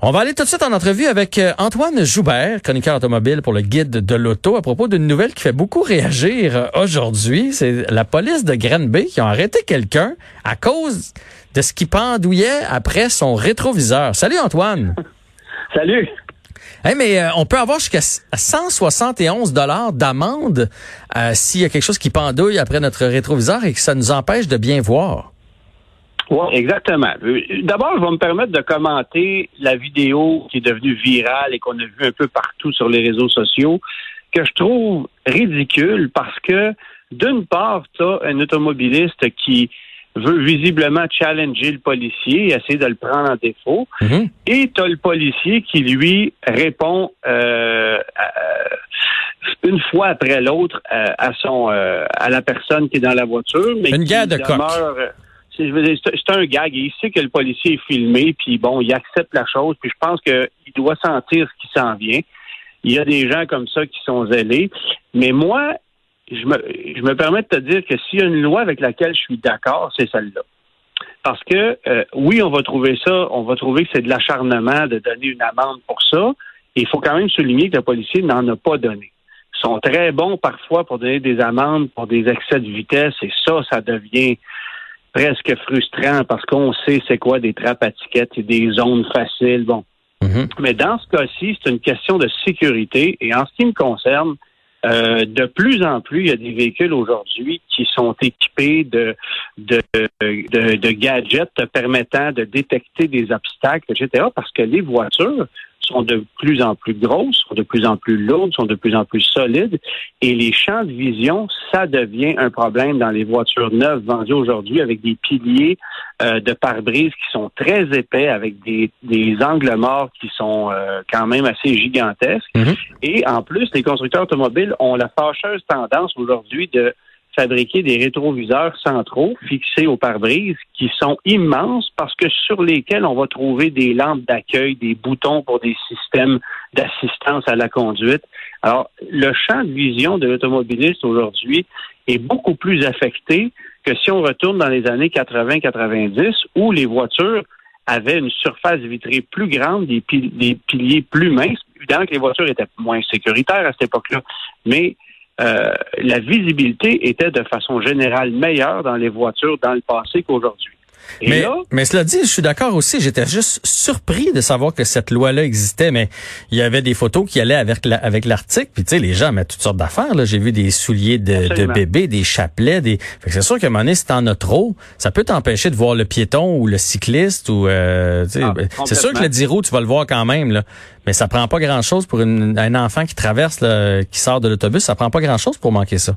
On va aller tout de suite en entrevue avec euh, Antoine Joubert, chroniqueur automobile pour le guide de l'auto, à propos d'une nouvelle qui fait beaucoup réagir euh, aujourd'hui. C'est la police de Granby qui a arrêté quelqu'un à cause de ce qui pendouillait après son rétroviseur. Salut Antoine. Salut. Hey, mais euh, on peut avoir jusqu'à 171 dollars d'amende s'il y a quelque chose qui pendouille après notre rétroviseur et que ça nous empêche de bien voir. Oui, exactement. Euh, d'abord, je vais me permettre de commenter la vidéo qui est devenue virale et qu'on a vu un peu partout sur les réseaux sociaux, que je trouve ridicule parce que, d'une part, tu as un automobiliste qui veut visiblement challenger le policier, essayer de le prendre en défaut, mm-hmm. et tu as le policier qui, lui, répond euh, une fois après l'autre euh, à son à la personne qui est dans la voiture, mais une guerre de c'est un gag. il sait que le policier est filmé, puis bon, il accepte la chose, puis je pense qu'il doit sentir ce qui s'en vient. Il y a des gens comme ça qui sont zélés. Mais moi, je me, permets de te dire que s'il y a une loi avec laquelle je suis d'accord, c'est celle-là. Parce que euh, oui, on va trouver ça, on va trouver que c'est de l'acharnement de donner une amende pour ça. Et il faut quand même souligner que le policier n'en a pas donné. Ils sont très bons parfois pour donner des amendes pour des excès de vitesse, et ça, ça devient presque frustrant parce qu'on sait c'est quoi des trappes à tickets et des zones faciles. Bon. Mm-hmm. Mais dans ce cas-ci, c'est une question de sécurité. Et en ce qui me concerne, euh, de plus en plus, il y a des véhicules aujourd'hui qui sont équipés de, de, de, de, gadgets permettant de détecter des obstacles, etc. Parce que les voitures sont de plus en plus grosses, sont de plus en plus lourdes, sont de plus en plus solides. Et les champs de vision, ça devient un problème dans les voitures neuves vendues aujourd'hui avec des piliers euh, de pare-brise qui sont très épais, avec des, des angles morts qui sont euh, quand même assez gigantesques. Mm-hmm. Et en plus, les constructeurs automobiles ont la fâcheuse tendance aujourd'hui de fabriquer des rétroviseurs centraux fixés au pare-brise qui sont immenses parce que sur lesquels on va trouver des lampes d'accueil, des boutons pour des systèmes d'assistance à la conduite. Alors, le champ de vision de l'automobiliste aujourd'hui est beaucoup plus affecté que si on retourne dans les années 80-90 où les voitures avaient une surface vitrée plus grande, des, des piliers plus minces. Évidemment que les voitures étaient moins sécuritaires à cette époque-là, mais euh, la visibilité était de façon générale meilleure dans les voitures dans le passé qu'aujourd'hui. Mais, mais cela dit, je suis d'accord aussi. J'étais juste surpris de savoir que cette loi-là existait, mais il y avait des photos qui allaient avec la, avec l'article. Puis tu sais, les gens mettent toutes sortes d'affaires. Là, j'ai vu des souliers de, de bébé, des chapelets. Des. c'est sûr qu'à un moment donné, si t'en as trop, ça peut t'empêcher de voir le piéton ou le cycliste ou. Euh, ah, ben, c'est sûr que le 10 roues, tu vas le voir quand même là, mais ça prend pas grand-chose pour un enfant qui traverse, qui sort de l'autobus. Ça prend pas grand-chose pour manquer ça.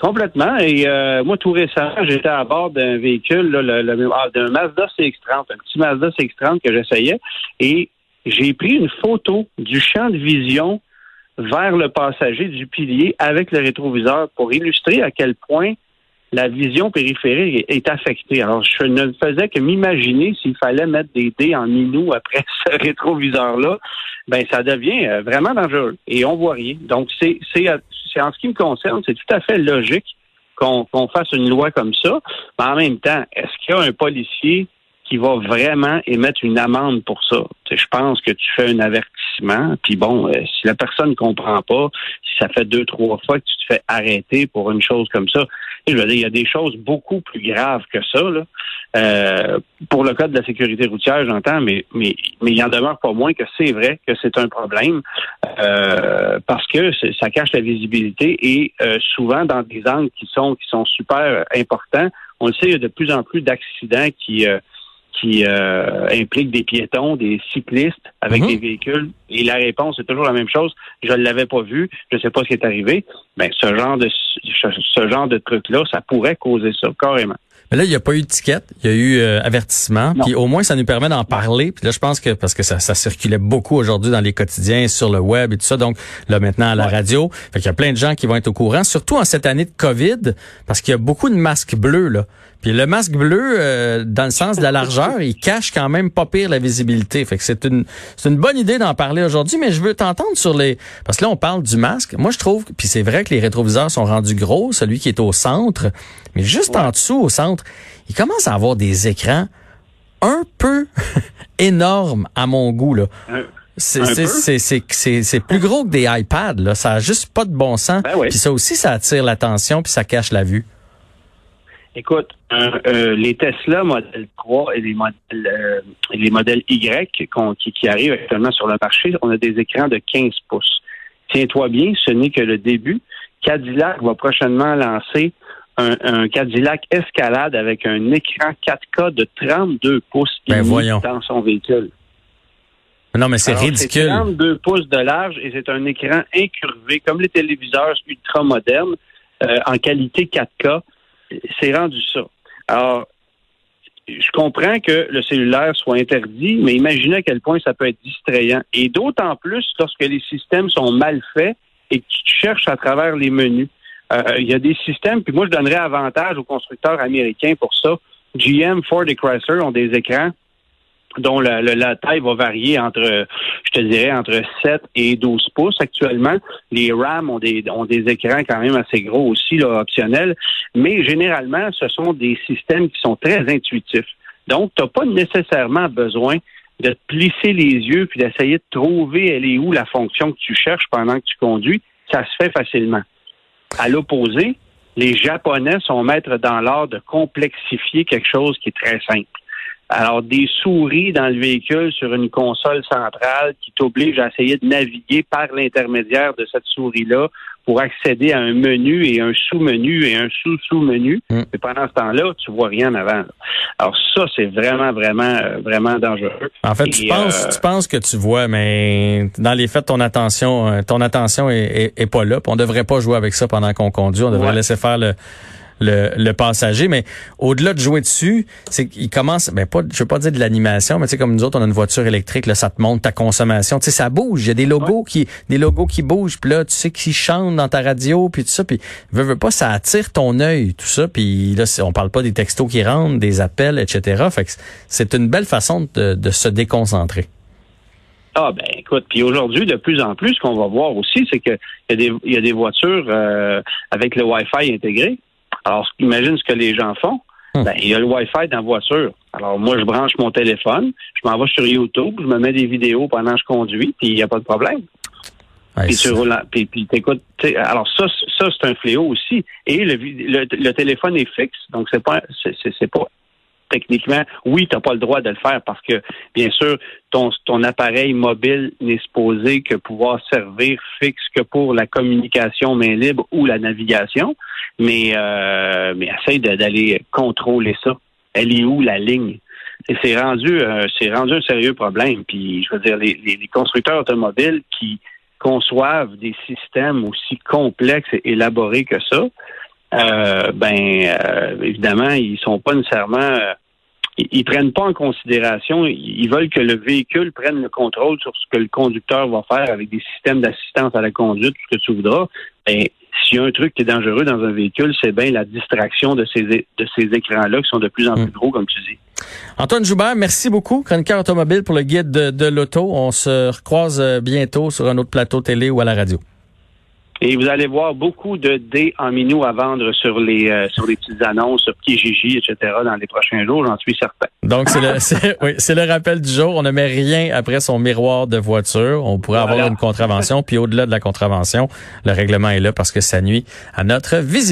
Complètement. Et euh, moi, tout récemment, j'étais à bord d'un véhicule, là, le, ah, d'un Mazda CX-30, un petit Mazda CX-30 que j'essayais, et j'ai pris une photo du champ de vision vers le passager du pilier avec le rétroviseur pour illustrer à quel point la vision périphérique est affectée. Alors, je ne faisais que m'imaginer s'il fallait mettre des dés en minou après ce rétroviseur-là, ben ça devient euh, vraiment dangereux et on voit rien. Donc, c'est, c'est, c'est en ce qui me concerne, c'est tout à fait logique qu'on, qu'on fasse une loi comme ça. Mais en même temps, est-ce qu'il y a un policier qui va vraiment émettre une amende pour ça. je pense que tu fais un avertissement, puis bon, euh, si la personne ne comprend pas, si ça fait deux, trois fois que tu te fais arrêter pour une chose comme ça, je veux dire, il y a des choses beaucoup plus graves que ça. Là. Euh, pour le cas de la sécurité routière, j'entends, mais, mais, mais il en demeure pas moins que c'est vrai que c'est un problème euh, parce que ça cache la visibilité et souvent dans des angles qui sont qui sont super importants. On le sait, il y a de plus en plus d'accidents qui qui euh, implique des piétons, des cyclistes avec mhm. des véhicules. Et la réponse est toujours la même chose. Je ne l'avais pas vu, je ne sais pas ce qui est arrivé. Mais ce genre de ce genre de truc-là, ça pourrait causer ça, carrément. Mais là, il n'y a pas eu d'étiquette, il y a eu euh, avertissement. Puis au moins, ça nous permet d'en parler. Puis là, je pense que parce que ça, ça circulait beaucoup aujourd'hui dans les quotidiens, sur le web et tout ça. Donc là, maintenant à la radio, fait qu'il y a plein de gens qui vont être au courant, surtout en cette année de COVID, parce qu'il y a beaucoup de masques bleus là. Puis le masque bleu, euh, dans le sens de la largeur, il cache quand même pas pire la visibilité. Fait que c'est une c'est une bonne idée d'en parler aujourd'hui. Mais je veux t'entendre sur les parce que là on parle du masque. Moi je trouve puis c'est vrai que les rétroviseurs sont rendus gros, celui qui est au centre, mais juste en dessous au centre il commence à avoir des écrans un peu énorme à mon goût. Là. C'est plus gros que des iPads. Là. Ça a juste pas de bon sens. Ben puis ça aussi, ça attire l'attention puis ça cache la vue. Écoute, euh, les Tesla Model 3 et les modèles, euh, les modèles Y qui, qui, arrivent actuellement sur le marché, on a des écrans de 15 pouces. Tiens-toi bien, ce n'est que le début. Cadillac va prochainement lancer un, Cadillac Escalade avec un écran 4K de 32 pouces ben dans son véhicule. Non, mais c'est ridicule. C'est 32 pouces de large et c'est un écran incurvé, comme les téléviseurs ultra modernes, euh, en qualité 4K. C'est rendu ça. Alors, je comprends que le cellulaire soit interdit, mais imaginez à quel point ça peut être distrayant. Et d'autant plus lorsque les systèmes sont mal faits et que tu cherches à travers les menus. Euh, il y a des systèmes, puis moi je donnerais avantage aux constructeurs américains pour ça. GM, Ford et Chrysler ont des écrans dont la, taille va varier entre, je te dirais, entre 7 et 12 pouces actuellement. Les RAM ont des, ont des écrans quand même assez gros aussi, là, optionnels. Mais généralement, ce sont des systèmes qui sont très intuitifs. Donc, tu n'as pas nécessairement besoin de plisser les yeux puis d'essayer de trouver elle est où la fonction que tu cherches pendant que tu conduis. Ça se fait facilement. À l'opposé, les Japonais sont maîtres dans l'art de complexifier quelque chose qui est très simple. Alors, des souris dans le véhicule sur une console centrale qui t'oblige à essayer de naviguer par l'intermédiaire de cette souris-là pour accéder à un menu et un sous-menu et un sous-sous-menu. Mm. Mais pendant ce temps-là, tu vois rien avant. Alors ça, c'est vraiment, vraiment, euh, vraiment dangereux. En fait, tu, penses, euh, tu penses que tu vois, mais dans les faits, ton attention, euh, ton attention est, est, pas là. On devrait pas jouer avec ça pendant qu'on conduit. On devrait laisser faire le le, le passager. Mais au-delà de jouer dessus, c'est qu'il commence, ben pas, je veux pas dire de l'animation, mais tu sais comme nous autres, on a une voiture électrique, là, ça te montre ta consommation. Tu sais, ça bouge. Il y a des logos qui, des logos qui bougent. Puis là, tu sais qui chantent dans ta radio, puis tout ça. Puis veux, veux pas, ça attire ton œil, tout ça. Puis là, on parle pas des textos qui rentrent, des appels, etc. Fait que c'est une belle façon de, de se déconcentrer. Ah ben écoute, puis aujourd'hui, de plus en plus, ce qu'on va voir aussi, c'est qu'il y, a des, y a des voitures euh, avec le Wi-Fi intégré. Alors, imagine ce que les gens font. Hmm. Ben, il y a le Wi-Fi dans la voiture. Alors, moi, je branche mon téléphone, je m'en vais sur YouTube, je me mets des vidéos pendant que je conduis, puis il n'y a pas de problème. puis tu roules, puis, puis t'écoutes. Alors ça, ça c'est un fléau aussi. Et le, le, téléphone est fixe, donc c'est pas, c'est pas techniquement, oui, tu n'as pas le droit de le faire parce que, bien sûr, ton, ton appareil mobile n'est supposé que pouvoir servir fixe que pour la communication main libre ou la navigation, mais, euh, mais essaye d'aller contrôler ça. Elle est où la ligne? C'est rendu, euh, c'est rendu un sérieux problème. Puis, je veux dire, les, les, constructeurs automobiles qui conçoivent des systèmes aussi complexes et élaborés que ça, euh, ben euh, évidemment, ils sont pas nécessairement ils, prennent pas en considération, ils veulent que le véhicule prenne le contrôle sur ce que le conducteur va faire avec des systèmes d'assistance à la conduite, tout ce que tu voudras. Ben, s'il y a un truc qui est dangereux dans un véhicule, c'est bien la distraction de ces, de ces écrans-là qui sont de plus en plus mm. gros, comme tu dis. Antoine Joubert, merci beaucoup. Chroniqueur automobile pour le guide de, de l'auto. On se recroise euh, bientôt sur un autre plateau télé ou à la radio. Et vous allez voir beaucoup de dés en minou à vendre sur les euh, sur les petites annonces, sur Kijiji, etc. dans les prochains jours, j'en suis certain. Donc c'est le c'est, oui, c'est le rappel du jour. On ne met rien après son miroir de voiture. On pourrait avoir une contravention, puis au-delà de la contravention, le règlement est là parce que ça nuit à notre visibilité.